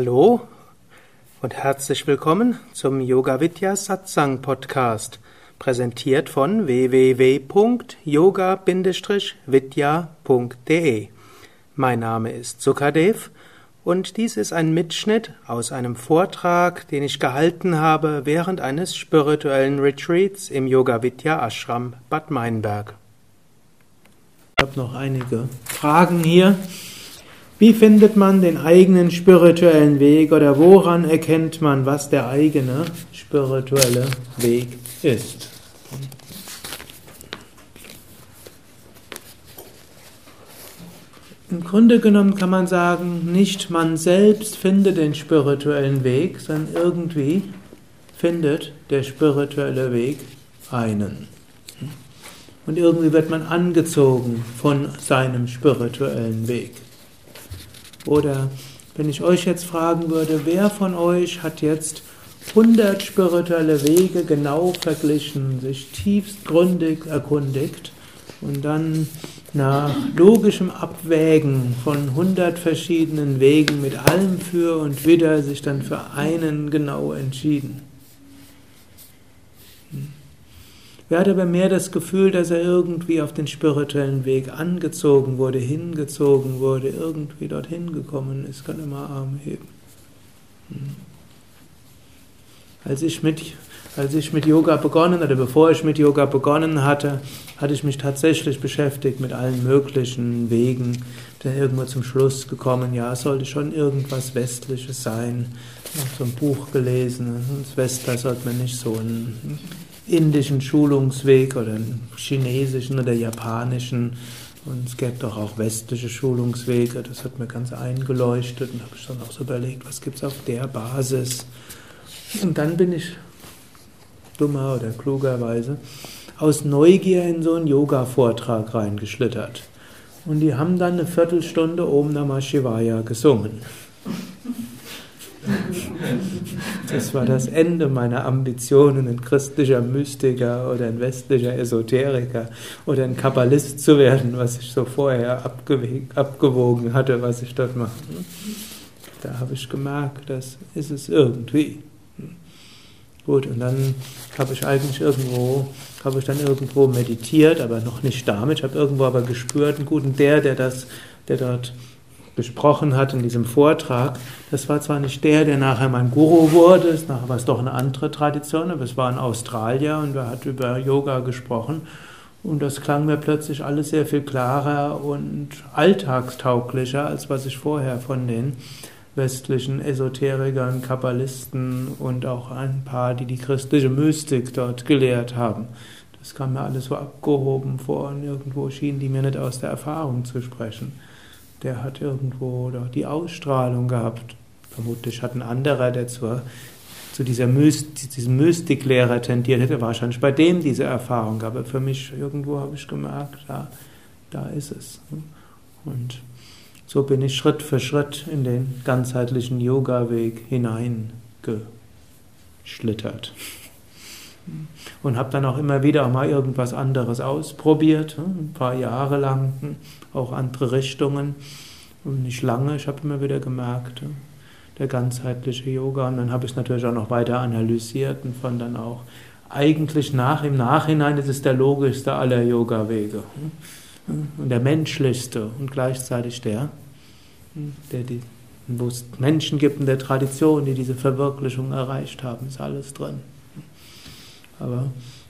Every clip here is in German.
Hallo und herzlich willkommen zum Yoga Vidya Satsang Podcast, präsentiert von www.yoga-vidya.de. Mein Name ist Sukadev und dies ist ein Mitschnitt aus einem Vortrag, den ich gehalten habe während eines spirituellen Retreats im Yoga Vidya Ashram Bad Meinberg. Ich habe noch einige Fragen hier. Wie findet man den eigenen spirituellen Weg oder woran erkennt man, was der eigene spirituelle Weg ist? Im Grunde genommen kann man sagen, nicht man selbst findet den spirituellen Weg, sondern irgendwie findet der spirituelle Weg einen. Und irgendwie wird man angezogen von seinem spirituellen Weg. Oder wenn ich euch jetzt fragen würde, wer von euch hat jetzt 100 spirituelle Wege genau verglichen, sich tiefstgründig erkundigt und dann nach logischem Abwägen von 100 verschiedenen Wegen mit allem für und wider sich dann für einen genau entschieden? Wer hat aber mehr das Gefühl, dass er irgendwie auf den spirituellen Weg angezogen wurde, hingezogen wurde, irgendwie dorthin gekommen ist, kann immer Arm heben. Hm. Als ich mit als ich mit Yoga begonnen oder bevor ich mit Yoga begonnen hatte, hatte ich mich tatsächlich beschäftigt mit allen möglichen Wegen. Bin irgendwo zum Schluss gekommen, ja, es sollte schon irgendwas Westliches sein. Ich habe so ein Buch gelesen, als Westler sollte man nicht so ein indischen Schulungsweg oder chinesischen oder japanischen. Und es gäbe doch auch westliche Schulungswege. Das hat mir ganz eingeleuchtet und habe ich dann auch so überlegt, was gibt es auf der Basis. Und dann bin ich dummer oder klugerweise aus Neugier in so einen Yoga-Vortrag reingeschlittert. Und die haben dann eine Viertelstunde Om Namah Shivaya gesungen. Das war das Ende meiner Ambitionen, ein christlicher Mystiker oder ein westlicher Esoteriker oder ein Kabbalist zu werden, was ich so vorher abgewogen hatte, was ich dort mache. Da habe ich gemerkt, das ist es irgendwie. Gut, und dann habe ich eigentlich irgendwo, habe ich dann irgendwo meditiert, aber noch nicht damit. Ich habe irgendwo aber gespürt, einen guten der, der das, der dort gesprochen hat in diesem Vortrag, das war zwar nicht der, der nachher mein Guru wurde, nachher war es doch eine andere Tradition, aber es war ein Australier und er hat über Yoga gesprochen und das klang mir plötzlich alles sehr viel klarer und alltagstauglicher, als was ich vorher von den westlichen Esoterikern, Kabbalisten und auch ein paar, die die christliche Mystik dort gelehrt haben. Das kam mir alles so abgehoben vor und irgendwo schienen die mir nicht aus der Erfahrung zu sprechen der hat irgendwo die Ausstrahlung gehabt. Vermutlich hat ein anderer, der zur, zu dieser Myst, diesem Mystiklehrer tendiert hätte, wahrscheinlich bei dem diese Erfahrung gehabt. Aber für mich irgendwo habe ich gemerkt, da, da ist es. Und so bin ich Schritt für Schritt in den ganzheitlichen Yoga-Weg hineingeschlittert. Und habe dann auch immer wieder mal irgendwas anderes ausprobiert, hm, ein paar Jahre lang, hm, auch andere Richtungen. Und nicht lange, ich habe immer wieder gemerkt, der ganzheitliche Yoga. Und dann habe ich es natürlich auch noch weiter analysiert und fand dann auch, eigentlich nach, im Nachhinein ist es der logischste aller Yoga-Wege. Und der menschlichste und gleichzeitig der, der die, wo es Menschen gibt in der Tradition, die diese Verwirklichung erreicht haben, ist alles drin. Aber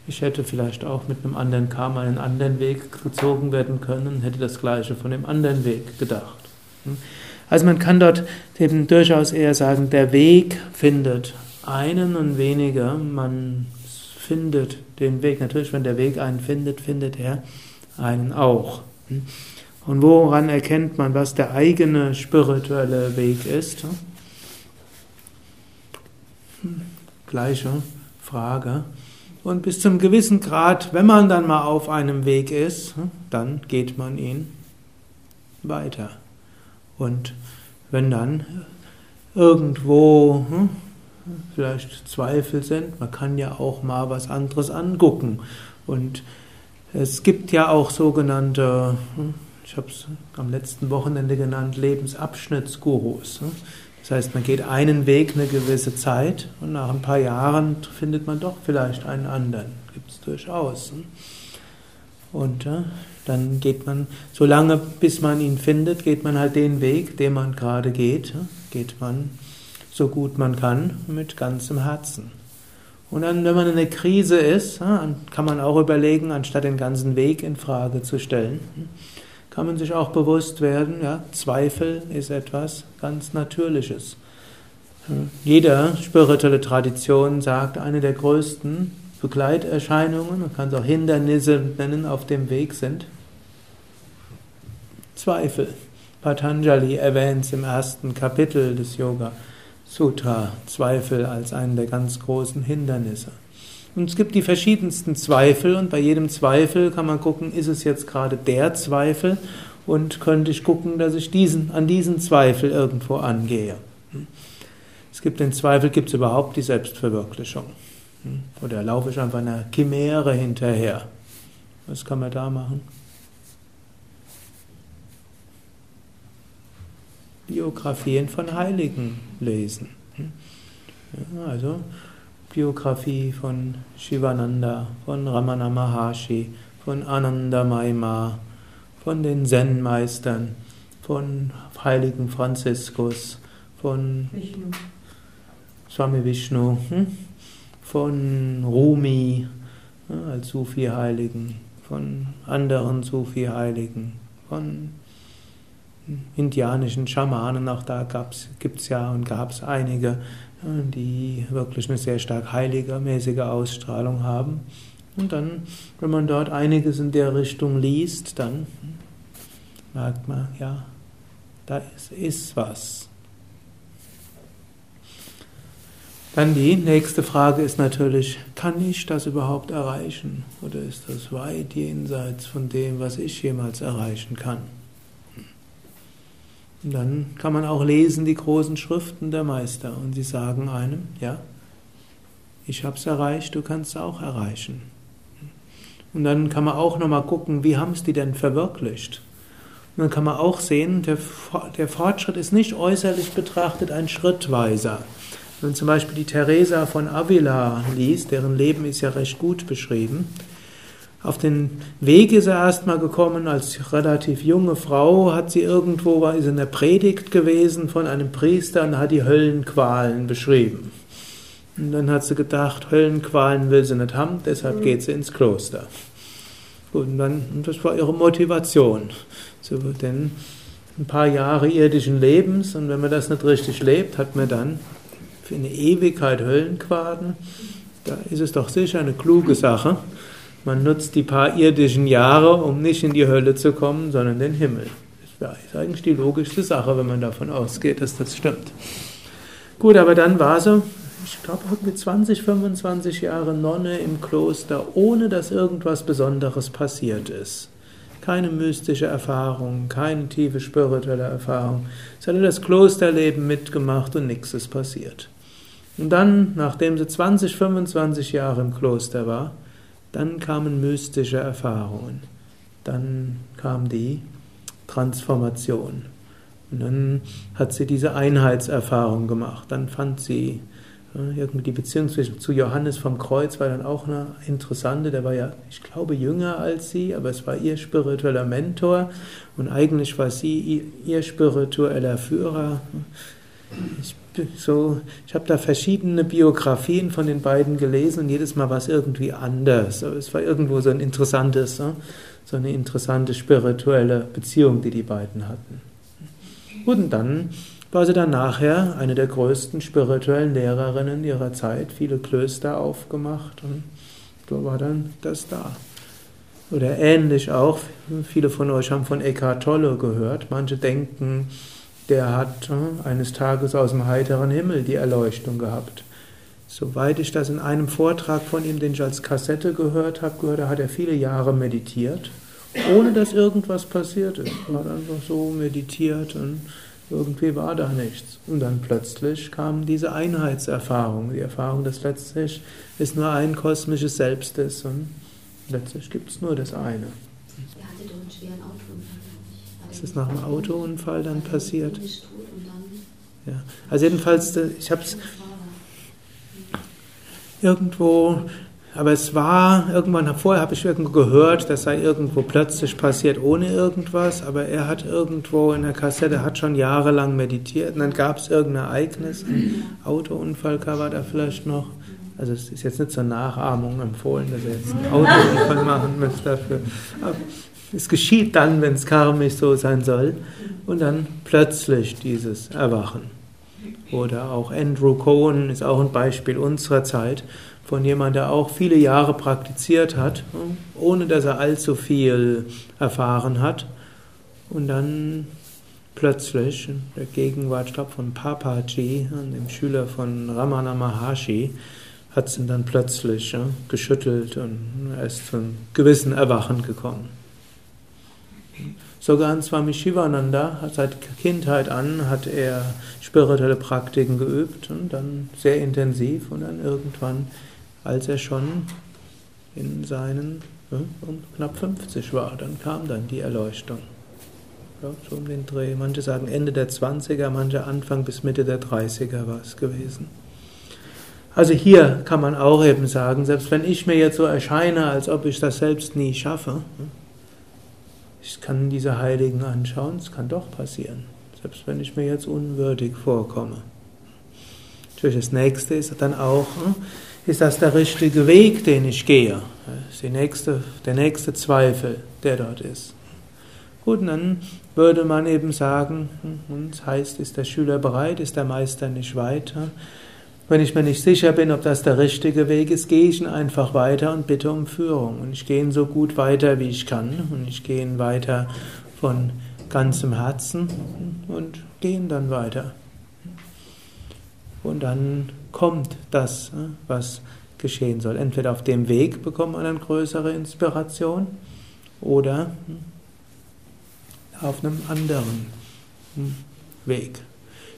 ich hätte vielleicht auch mit einem anderen Karma einen anderen Weg gezogen werden können, hätte das Gleiche von dem anderen Weg gedacht. Hm? Also man kann dort eben durchaus eher sagen, der Weg findet einen und weniger, man findet den Weg. Natürlich, wenn der Weg einen findet, findet er einen auch. Hm? Und woran erkennt man, was der eigene spirituelle Weg ist? Hm? Gleiche Frage. Und bis zum gewissen Grad, wenn man dann mal auf einem Weg ist, hm, dann geht man ihn weiter. Und wenn dann irgendwo hm, vielleicht Zweifel sind, man kann ja auch mal was anderes angucken. Und es gibt ja auch sogenannte, hm, ich habe es am letzten Wochenende genannt, Lebensabschnittsgurus. Das heißt, man geht einen Weg eine gewisse Zeit und nach ein paar Jahren findet man doch vielleicht einen anderen. Gibt es durchaus. Hm? Und ja, dann geht man, so lange bis man ihn findet, geht man halt den Weg, den man gerade geht, geht man so gut man kann, mit ganzem Herzen. Und dann, wenn man in einer Krise ist, kann man auch überlegen, anstatt den ganzen Weg in Frage zu stellen, kann man sich auch bewusst werden, ja, Zweifel ist etwas ganz Natürliches. Jede spirituelle Tradition sagt, eine der größten Begleiterscheinungen, man kann es auch Hindernisse nennen, auf dem Weg sind Zweifel. Patanjali erwähnt es im ersten Kapitel des Yoga Sutra, Zweifel als einen der ganz großen Hindernisse. Und es gibt die verschiedensten Zweifel und bei jedem Zweifel kann man gucken, ist es jetzt gerade der Zweifel und könnte ich gucken, dass ich diesen, an diesen Zweifel irgendwo angehe. Es gibt den Zweifel, gibt es überhaupt die Selbstverwirklichung? Oder laufe ich einfach einer Chimäre hinterher? Was kann man da machen? Biografien von Heiligen lesen. Also Biografie von Shivananda, von Ramana Maharshi, von Ananda Maima, von den Zen-Meistern, von Heiligen Franziskus, von Vishnu. Swami Vishnu, hm? von Rumi als Sufi-Heiligen, von anderen Sufi-Heiligen, von indianischen Schamanen, auch da gibt es ja und gab es einige, die wirklich eine sehr stark heiligermäßige Ausstrahlung haben. Und dann, wenn man dort einiges in der Richtung liest, dann merkt man, ja, da ist, was. Dann die nächste Frage ist natürlich, kann ich das überhaupt erreichen? Oder ist das weit jenseits von dem, was ich jemals erreichen kann? Dann kann man auch lesen die großen Schriften der Meister und sie sagen einem, ja, ich habe es erreicht, du kannst es auch erreichen. Und dann kann man auch nochmal gucken, wie haben es die denn verwirklicht? Und dann kann man auch sehen, der, der Fortschritt ist nicht äußerlich betrachtet ein schrittweiser. Wenn man zum Beispiel die Teresa von Avila liest, deren Leben ist ja recht gut beschrieben, auf den Weg ist er erstmal gekommen, als relativ junge Frau hat sie irgendwo, war sie in der Predigt gewesen von einem Priester und hat die Höllenqualen beschrieben. Und dann hat sie gedacht, Höllenqualen will sie nicht haben, deshalb mhm. geht sie ins Kloster. und dann, das war ihre Motivation. So, denn ein paar Jahre irdischen Lebens und wenn man das nicht richtig lebt, hat man dann für eine Ewigkeit Höllenqualen. Da ist es doch sicher eine kluge Sache, man nutzt die paar irdischen Jahre, um nicht in die Hölle zu kommen, sondern den Himmel. Das ist eigentlich die logischste Sache, wenn man davon ausgeht, dass das stimmt. Gut, aber dann war sie, ich glaube, mit 20, 25 Jahre Nonne im Kloster, ohne dass irgendwas Besonderes passiert ist. Keine mystische Erfahrung, keine tiefe spirituelle Erfahrung. Sie hatte das Klosterleben mitgemacht und nichts ist passiert. Und dann, nachdem sie 20, 25 Jahre im Kloster war, dann kamen mystische Erfahrungen. Dann kam die Transformation. Und dann hat sie diese Einheitserfahrung gemacht. Dann fand sie irgendwie die Beziehung zu Johannes vom Kreuz war dann auch eine interessante. Der war ja, ich glaube, jünger als sie, aber es war ihr spiritueller Mentor und eigentlich war sie ihr spiritueller Führer. Ich so, ich habe da verschiedene Biografien von den beiden gelesen und jedes Mal war es irgendwie anders. Es war irgendwo so ein interessantes, so eine interessante spirituelle Beziehung, die die beiden hatten. Und dann war sie dann nachher eine der größten spirituellen Lehrerinnen ihrer Zeit, viele Klöster aufgemacht und so war dann das da. Oder ähnlich auch, viele von euch haben von Eckhart Tolle gehört. Manche denken, der hat äh, eines Tages aus dem heiteren Himmel die Erleuchtung gehabt. Soweit ich das in einem Vortrag von ihm, den ich als Kassette gehört habe, gehört, hat er viele Jahre meditiert, ohne dass irgendwas passiert ist. Er hat einfach so meditiert und irgendwie war da nichts. Und dann plötzlich kam diese Einheitserfahrung, die Erfahrung, dass letztlich es nur ein kosmisches Selbst ist und letztlich gibt es nur das eine. Er hatte doch einen schweren Autounfall. Ist das nach dem Autounfall dann passiert? Ja. Also jedenfalls, ich habe es irgendwo, aber es war, irgendwann vorher habe ich irgendwo gehört, das sei irgendwo plötzlich passiert ohne irgendwas, aber er hat irgendwo in der Kassette, hat schon jahrelang meditiert und dann gab es irgendein Ereignis, ein Autounfall war da vielleicht noch. Also es ist jetzt nicht zur Nachahmung empfohlen, dass er jetzt einen Autounfall machen müsste dafür. Aber es geschieht dann, wenn es karmisch so sein soll. Und dann plötzlich dieses Erwachen. Oder auch Andrew Cohen ist auch ein Beispiel unserer Zeit von jemandem, der auch viele Jahre praktiziert hat, ohne dass er allzu viel erfahren hat. Und dann plötzlich, in der Gegenwart, ich glaube, von Papaji, dem Schüler von Ramana Maharshi, hat es ihn dann plötzlich geschüttelt und er ist zum gewissen Erwachen gekommen. Sogar an Swami Shivananda, seit Kindheit an, hat er spirituelle Praktiken geübt und dann sehr intensiv und dann irgendwann, als er schon in seinen ja, um knapp 50 war, dann kam dann die Erleuchtung. Ja, so um den Dreh. Manche sagen Ende der 20er, manche Anfang bis Mitte der 30er war es gewesen. Also hier kann man auch eben sagen, selbst wenn ich mir jetzt so erscheine, als ob ich das selbst nie schaffe, ich kann diese Heiligen anschauen, es kann doch passieren, selbst wenn ich mir jetzt unwürdig vorkomme. Natürlich das nächste ist dann auch, hm, ist das der richtige Weg, den ich gehe? Das ist die nächste, der nächste Zweifel, der dort ist. Gut, dann würde man eben sagen, hm, das heißt, ist der Schüler bereit, ist der Meister nicht weiter? Wenn ich mir nicht sicher bin, ob das der richtige Weg ist, gehe ich ihn einfach weiter und bitte um Führung. Und ich gehe ihn so gut weiter, wie ich kann. Und ich gehe ihn weiter von ganzem Herzen und gehe ihn dann weiter. Und dann kommt das, was geschehen soll. Entweder auf dem Weg bekommt man eine größere Inspiration oder auf einem anderen Weg.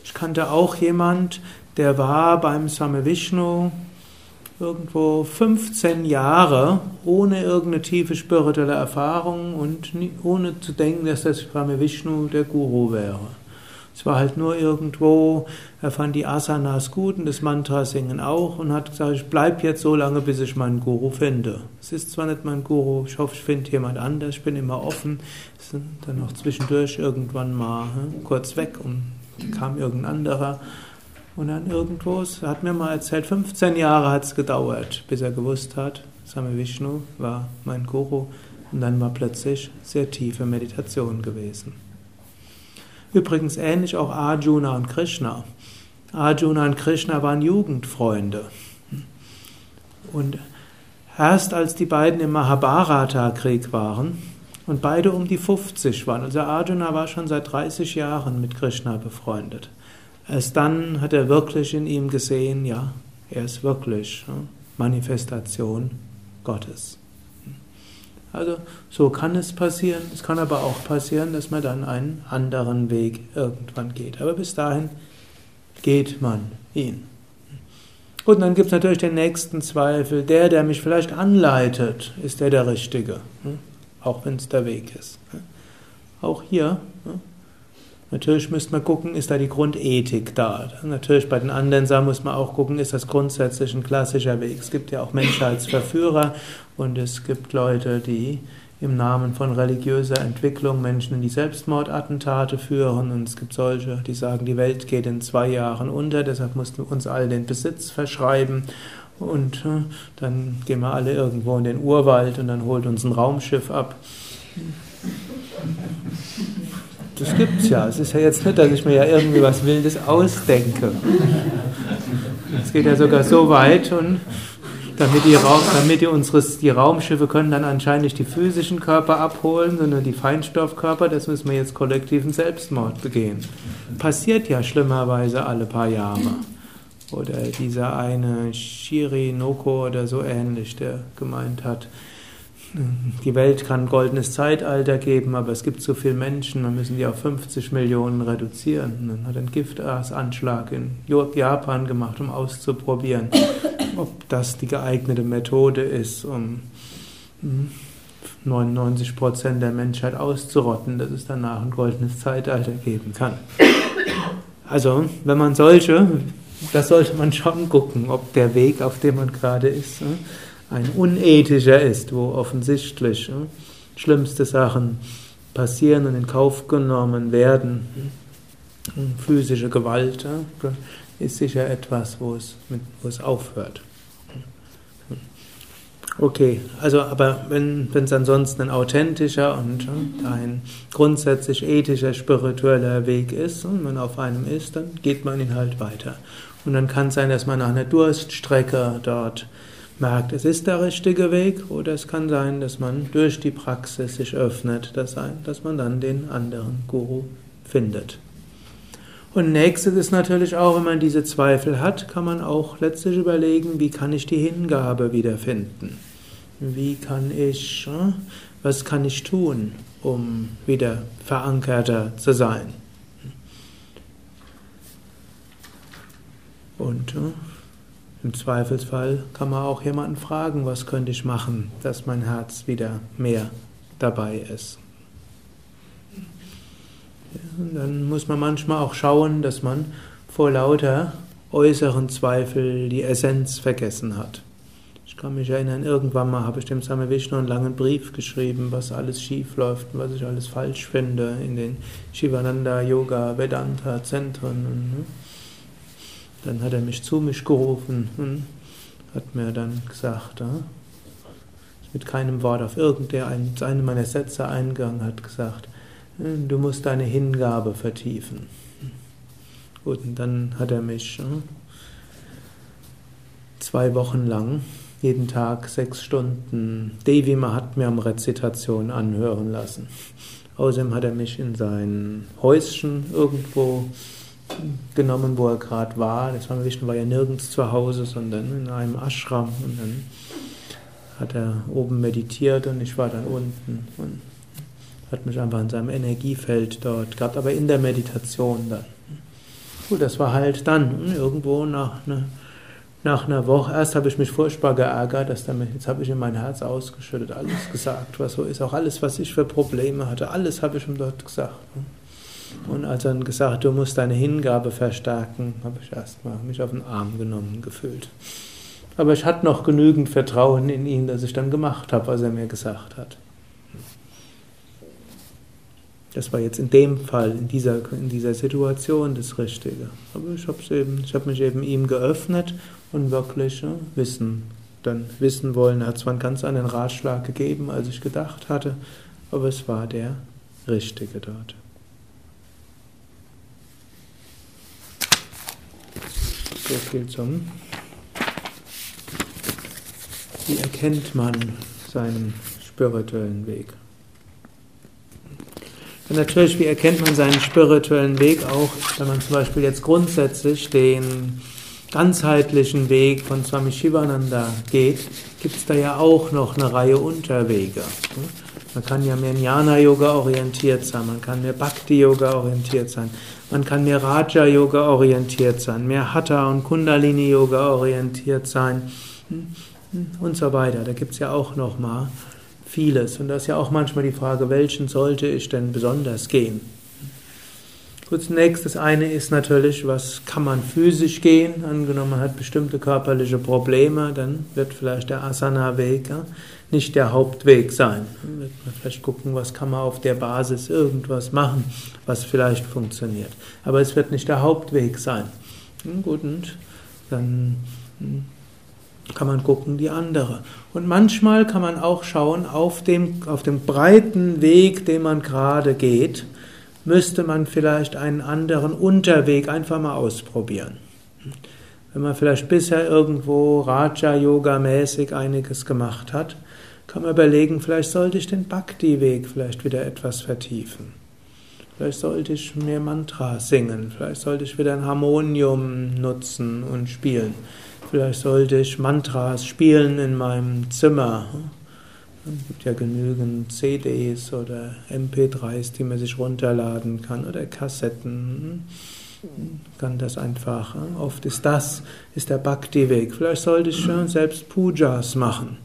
Ich kannte auch jemand, der war beim Same Vishnu irgendwo 15 Jahre ohne irgendeine tiefe spirituelle Erfahrung und ohne zu denken, dass das Same Vishnu der Guru wäre. Es war halt nur irgendwo, er fand die Asanas gut und das Mantra singen auch und hat gesagt, ich bleibe jetzt so lange, bis ich meinen Guru finde. Es ist zwar nicht mein Guru, ich hoffe, ich finde jemand anders, ich bin immer offen. Dann noch zwischendurch irgendwann mal hm, kurz weg und kam irgendein anderer. Und dann irgendwo, er hat mir mal erzählt, 15 Jahre hat es gedauert, bis er gewusst hat, Same Vishnu war mein Guru. Und dann war plötzlich sehr tiefe Meditation gewesen. Übrigens ähnlich auch Arjuna und Krishna. Arjuna und Krishna waren Jugendfreunde. Und erst als die beiden im Mahabharata-Krieg waren und beide um die 50 waren, also Arjuna war schon seit 30 Jahren mit Krishna befreundet. Erst dann hat er wirklich in ihm gesehen, ja, er ist wirklich Manifestation Gottes. Also so kann es passieren. Es kann aber auch passieren, dass man dann einen anderen Weg irgendwann geht. Aber bis dahin geht man ihn. Und dann gibt es natürlich den nächsten Zweifel. Der, der mich vielleicht anleitet, ist der der Richtige. Auch wenn es der Weg ist. Auch hier Natürlich müsste man gucken, ist da die Grundethik da. Natürlich bei den anderen Sachen muss man auch gucken, ist das grundsätzlich ein klassischer Weg. Es gibt ja auch Menschheitsverführer und es gibt Leute, die im Namen von religiöser Entwicklung Menschen in die Selbstmordattentate führen. Und es gibt solche, die sagen, die Welt geht in zwei Jahren unter, deshalb mussten wir uns all den Besitz verschreiben. Und äh, dann gehen wir alle irgendwo in den Urwald und dann holt uns ein Raumschiff ab. Das gibt's ja. Es ist ja jetzt nicht, dass ich mir ja irgendwie was Wildes ausdenke. Es geht ja sogar so weit und damit die, Raum, damit die, unseres, die Raumschiffe können dann anscheinend nicht die physischen Körper abholen, sondern die Feinstoffkörper, das müssen wir jetzt kollektiven Selbstmord begehen. Passiert ja schlimmerweise alle paar Jahre. Oder dieser eine Shiri Noko oder so ähnlich, der gemeint hat, die Welt kann ein goldenes Zeitalter geben, aber es gibt so viele Menschen, wir müssen die auf 50 Millionen reduzieren. Dann hat einen Giftasanschlag in Japan gemacht, um auszuprobieren, ob das die geeignete Methode ist, um 99 hm, Prozent der Menschheit auszurotten, dass es danach ein goldenes Zeitalter geben kann. Also, wenn man solche, das sollte man schon gucken, ob der Weg, auf dem man gerade ist, ne, ein unethischer ist, wo offensichtlich ne, schlimmste Sachen passieren und in Kauf genommen werden. Physische Gewalt ist sicher etwas, wo es, wo es aufhört. Okay, also aber wenn es ansonsten ein authentischer und ein grundsätzlich ethischer, spiritueller Weg ist und man auf einem ist, dann geht man ihn halt weiter. Und dann kann es sein, dass man nach einer Durststrecke dort merkt, es ist der richtige Weg, oder es kann sein, dass man durch die Praxis sich öffnet, dass, man dann den anderen Guru findet. Und nächstes ist natürlich auch, wenn man diese Zweifel hat, kann man auch letztlich überlegen, wie kann ich die Hingabe wiederfinden? Wie kann ich, hm, was kann ich tun, um wieder verankerter zu sein? Und hm, im Zweifelsfall kann man auch jemanden fragen, was könnte ich machen, dass mein Herz wieder mehr dabei ist. Und dann muss man manchmal auch schauen, dass man vor lauter äußeren Zweifel die Essenz vergessen hat. Ich kann mich erinnern, irgendwann mal habe ich dem Same Vishnu einen langen Brief geschrieben, was alles schief läuft und was ich alles falsch finde in den Shivananda Yoga Vedanta Zentren. Dann hat er mich zu mich gerufen und hat mir dann gesagt, mit keinem Wort auf irgendeine meiner Sätze eingegangen, hat gesagt, du musst deine Hingabe vertiefen. Gut, und dann hat er mich zwei Wochen lang jeden Tag sechs Stunden Devi Mahatmyam Rezitation anhören lassen. Außerdem hat er mich in sein Häuschen irgendwo genommen, wo er gerade war. Das war Vishnu war ja nirgends zu Hause, sondern in einem Ashram. Und dann hat er oben meditiert und ich war dann unten und hat mich einfach in seinem Energiefeld dort gehabt, aber in der Meditation dann. Gut, das war halt dann irgendwo nach, ne, nach einer Woche. Erst habe ich mich furchtbar geärgert, dass damit, jetzt habe ich in mein Herz ausgeschüttet, alles gesagt, was so ist, auch alles, was ich für Probleme hatte, alles habe ich ihm dort gesagt. Ne. Und als er dann gesagt hat, du musst deine Hingabe verstärken, habe ich erstmal mich auf den Arm genommen gefühlt. Aber ich hatte noch genügend Vertrauen in ihn, dass ich dann gemacht habe, was er mir gesagt hat. Das war jetzt in dem Fall, in dieser, in dieser Situation das Richtige. Aber ich habe eben, mich eben ihm geöffnet und wirklich ja, wissen, dann wissen wollen. Er hat zwar einen ganz anderen Ratschlag gegeben, als ich gedacht hatte, aber es war der Richtige dort. So viel zum. Wie erkennt man seinen spirituellen Weg? Und natürlich, wie erkennt man seinen spirituellen Weg auch, wenn man zum Beispiel jetzt grundsätzlich den ganzheitlichen Weg von Swami Shivananda geht, gibt es da ja auch noch eine Reihe Unterwege. Man kann ja mehr Jnana-Yoga orientiert sein, man kann mehr Bhakti-Yoga orientiert sein, man kann mehr Raja-Yoga orientiert sein, mehr Hatha- und Kundalini-Yoga orientiert sein und so weiter. Da gibt es ja auch noch mal vieles. Und das ist ja auch manchmal die Frage, welchen sollte ich denn besonders gehen? Gut, zunächst das eine ist natürlich, was kann man physisch gehen? Angenommen, man hat bestimmte körperliche Probleme, dann wird vielleicht der Asana-Weg ja, nicht der Hauptweg sein. Vielleicht gucken, was kann man auf der Basis irgendwas machen, was vielleicht funktioniert. Aber es wird nicht der Hauptweg sein. Gut, und dann hm, kann man gucken, die andere. Und manchmal kann man auch schauen, auf dem, auf dem breiten Weg, den man gerade geht, müsste man vielleicht einen anderen Unterweg einfach mal ausprobieren. Wenn man vielleicht bisher irgendwo Raja-Yoga-mäßig einiges gemacht hat, kann man überlegen, vielleicht sollte ich den Bhakti-Weg vielleicht wieder etwas vertiefen. Vielleicht sollte ich mehr Mantra singen, vielleicht sollte ich wieder ein Harmonium nutzen und spielen. Vielleicht sollte ich Mantras spielen in meinem Zimmer. Es gibt ja genügend CDs oder MP3s, die man sich runterladen kann oder Kassetten. Kann das einfach. Oft ist das, ist der Bhakti-Weg. Vielleicht sollte ich selbst Pujas machen.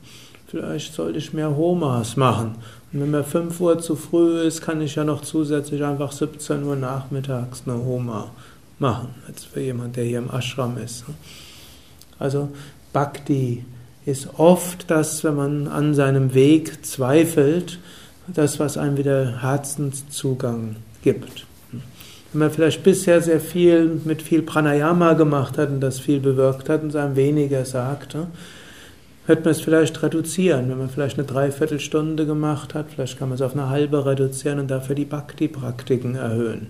Vielleicht sollte ich mehr Homas machen. Und wenn mir 5 Uhr zu früh ist, kann ich ja noch zusätzlich einfach 17 Uhr nachmittags eine Homa machen, als für jemand, der hier im Ashram ist. Also Bhakti ist oft das, wenn man an seinem Weg zweifelt, das, was einem wieder Herzenszugang gibt. Wenn man vielleicht bisher sehr viel mit viel Pranayama gemacht hat und das viel bewirkt hat und es einem weniger sagt, wird man es vielleicht reduzieren. Wenn man vielleicht eine Dreiviertelstunde gemacht hat, vielleicht kann man es auf eine halbe reduzieren und dafür die Bhakti-Praktiken erhöhen.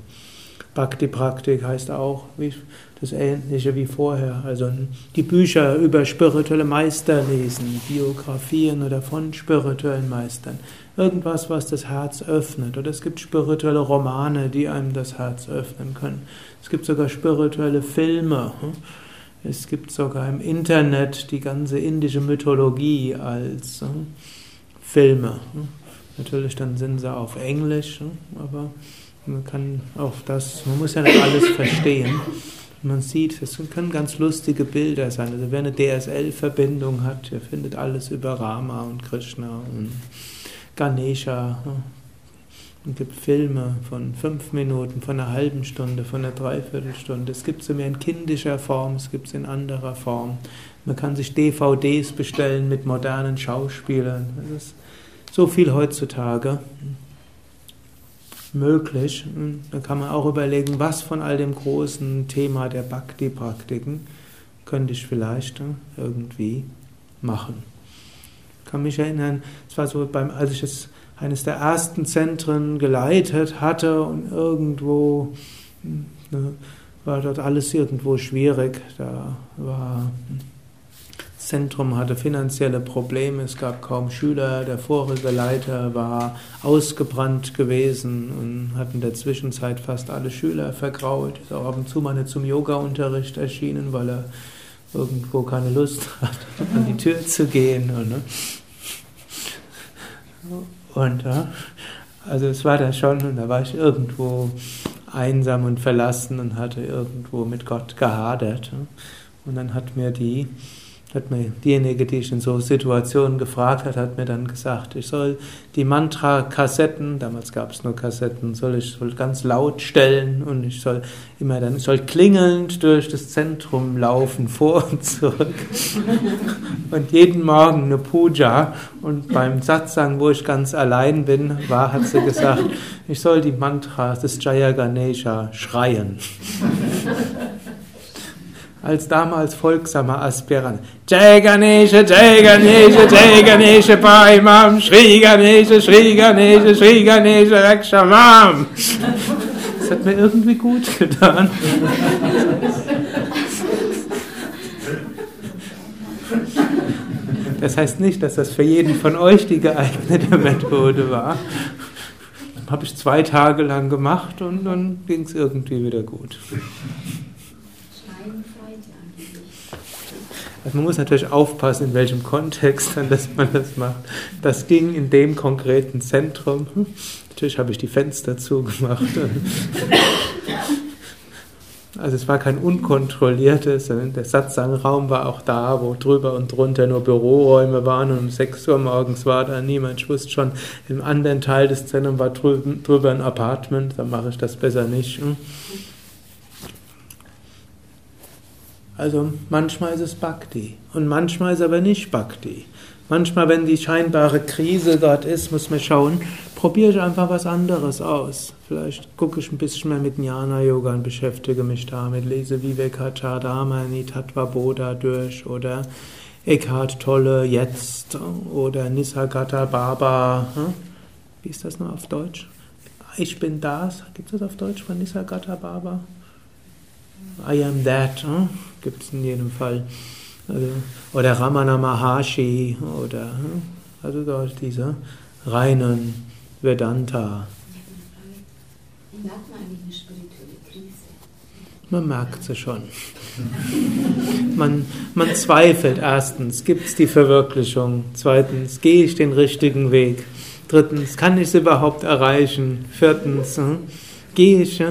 Bhakti-Praktik heißt auch wie, das Ähnliche wie vorher. Also die Bücher über spirituelle Meister lesen, Biografien oder von spirituellen Meistern. Irgendwas, was das Herz öffnet. Oder es gibt spirituelle Romane, die einem das Herz öffnen können. Es gibt sogar spirituelle Filme. Es gibt sogar im Internet die ganze indische Mythologie als hm, Filme. Hm? Natürlich dann sind sie auf Englisch, aber man kann auch das, man muss ja nicht alles verstehen. Man sieht, es können ganz lustige Bilder sein. Also wer eine DSL-Verbindung hat, der findet alles über Rama und Krishna und Ganesha. Es gibt Filme von fünf Minuten, von einer halben Stunde, von einer Dreiviertelstunde. Es gibt sie mehr in kindischer Form, es gibt es in anderer Form. Man kann sich DVDs bestellen mit modernen Schauspielern. Es ist so viel heutzutage möglich. Dann kann man auch überlegen, was von all dem großen Thema der Bhakti-Praktiken könnte ich vielleicht irgendwie machen. Ich kann mich erinnern, es war so, beim, als ich es eines der ersten Zentren geleitet hatte und irgendwo ne, war dort alles irgendwo schwierig. Da war Zentrum hatte finanzielle Probleme, es gab kaum Schüler, der vorige Leiter war ausgebrannt gewesen und hat in der Zwischenzeit fast alle Schüler vergrault. Ist auch ab und zu mal nicht zum Yoga-Unterricht erschienen, weil er irgendwo keine Lust hat, an die Tür zu gehen. Und, ne? Und ja, also es war da schon, und da war ich irgendwo einsam und verlassen und hatte irgendwo mit Gott gehadert. Und dann hat mir die hat mir diejenige, die ich in so Situationen gefragt hat, hat mir dann gesagt, ich soll die Mantra-Kassetten, damals gab es nur Kassetten, soll ich soll ganz laut stellen und ich soll immer dann, ich soll klingelnd durch das Zentrum laufen, vor und zurück. und jeden Morgen eine Puja und beim Satsang, wo ich ganz allein bin, war, hat sie gesagt, ich soll die Mantras des Jaya Ganesha schreien als damals folgsamer Aspirant. Jai Ganesha, Jai Ganesha, Jai Ganesha, Paimam, Shri Ganesha, Shri Ganesha, Shri Ganesha, Rakshamam. Das hat mir irgendwie gut getan. Das heißt nicht, dass das für jeden von euch die geeignete Methode war. Habe ich zwei Tage lang gemacht und dann ging es irgendwie wieder gut. Also man muss natürlich aufpassen, in welchem Kontext dann, dass man das macht. Das ging in dem konkreten Zentrum. Natürlich habe ich die Fenster zugemacht. Also es war kein unkontrolliertes, der Satzangraum war auch da, wo drüber und drunter nur Büroräume waren und um 6 Uhr morgens war da niemand. Ich wusste schon, im anderen Teil des Zentrums war drüben, drüber ein Apartment, dann mache ich das besser nicht. Hm? Also manchmal ist es Bhakti und manchmal ist es aber nicht Bhakti. Manchmal, wenn die scheinbare Krise dort ist, muss man schauen, probiere ich einfach was anderes aus. Vielleicht gucke ich ein bisschen mehr mit Jnana-Yoga und beschäftige mich damit, lese Vivekachardamani Tattva Bodha durch oder Eckhart Tolle jetzt oder Nisargata Baba. Hm? Wie ist das noch auf Deutsch? Ich bin das. Gibt es das auf Deutsch von Nisargata Baba? I am that. Hm? gibt es in jedem Fall. Also, oder Ramana Maharshi oder hm, also dort diese reinen Vedanta. Man merkt sie schon. Man, man zweifelt erstens, gibt es die Verwirklichung? Zweitens, gehe ich den richtigen Weg? Drittens, kann ich es überhaupt erreichen? Viertens, hm, gehe ich,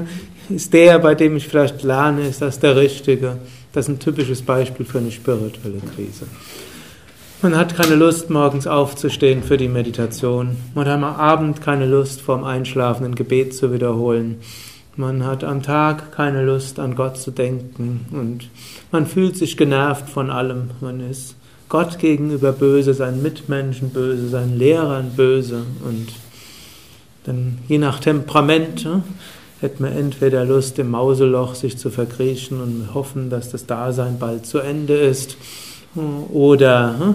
ist der, bei dem ich vielleicht lerne, ist das der Richtige? Das ist ein typisches Beispiel für eine spirituelle Krise. Man hat keine Lust, morgens aufzustehen für die Meditation. Man hat am Abend keine Lust, vorm Einschlafen ein Gebet zu wiederholen. Man hat am Tag keine Lust an Gott zu denken und man fühlt sich genervt von allem. Man ist Gott gegenüber böse, seinen Mitmenschen böse, seinen Lehrern böse und dann je nach Temperament ne, hätte man entweder Lust, im Mauseloch sich zu verkriechen und hoffen, dass das Dasein bald zu Ende ist, oder ne,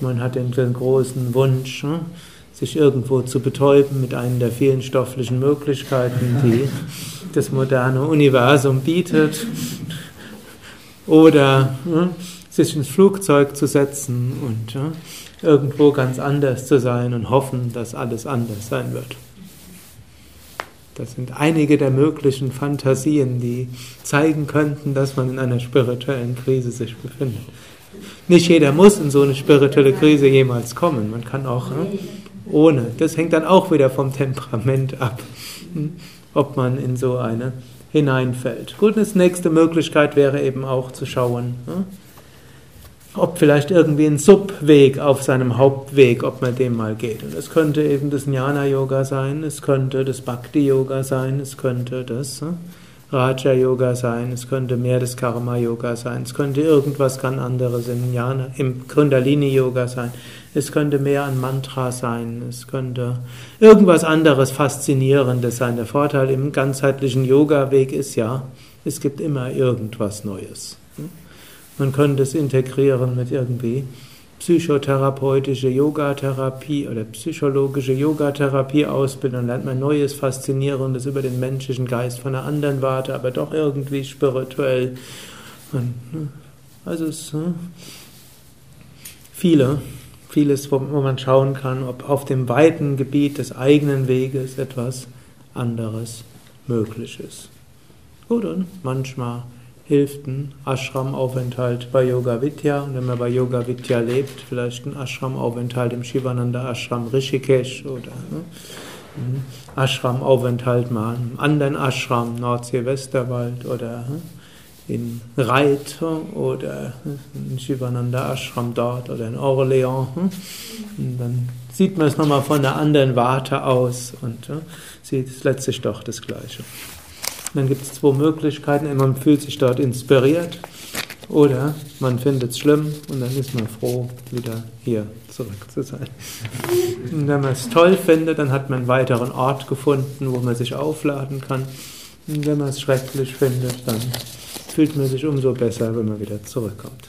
man hat den großen Wunsch, ne, sich irgendwo zu betäuben mit einer der vielen stofflichen Möglichkeiten, die das moderne Universum bietet. Oder sich ins Flugzeug zu setzen und irgendwo ganz anders zu sein und hoffen, dass alles anders sein wird. Das sind einige der möglichen Fantasien, die zeigen könnten, dass man in einer spirituellen Krise sich befindet. Nicht jeder muss in so eine spirituelle Krise jemals kommen. Man kann auch ne, ohne. Das hängt dann auch wieder vom Temperament ab, hm, ob man in so eine hineinfällt. Gut, das nächste Möglichkeit wäre eben auch zu schauen, ne, ob vielleicht irgendwie ein Subweg auf seinem Hauptweg, ob man dem mal geht. Und es könnte eben das Jnana-Yoga sein, es könnte das Bhakti-Yoga sein, es könnte das ne, Raja-Yoga sein, es könnte mehr das Karma-Yoga sein, es könnte irgendwas ganz anderes im, im Kundalini-Yoga sein, es könnte mehr ein Mantra sein, es könnte irgendwas anderes Faszinierendes sein. Der Vorteil im ganzheitlichen Yoga-Weg ist ja, es gibt immer irgendwas Neues. Man könnte es integrieren mit irgendwie psychotherapeutische Yogatherapie oder psychologische Yogatherapie ausbilden, lernt man Neues, Faszinierendes über den menschlichen Geist von einer anderen Warte, aber doch irgendwie spirituell. Ne, also es ne, viele, vieles, wo, wo man schauen kann, ob auf dem weiten Gebiet des eigenen Weges etwas anderes möglich ist. Gut, und manchmal hilft ein Ashram-Aufenthalt bei Yoga Vidya. Und wenn man bei Yoga Vidya lebt, vielleicht ein Ashram-Aufenthalt im Shivananda Ashram Rishikesh oder ne, ein Ashram-Aufenthalt mal im anderen Ashram, Nordsee-Westerwald oder ne, in Reit oder in Shivananda Ashram dort oder in Orleans. Ne. Und dann sieht man es nochmal von einer anderen Warte aus und sieht es letztlich doch das Gleiche. Dann gibt es zwei Möglichkeiten. Man fühlt sich dort inspiriert oder man findet es schlimm und dann ist man froh, wieder hier zurück zu sein. Und wenn man es toll findet, dann hat man einen weiteren Ort gefunden, wo man sich aufladen kann. Und wenn man es schrecklich findet, dann fühlt man sich umso besser, wenn man wieder zurückkommt.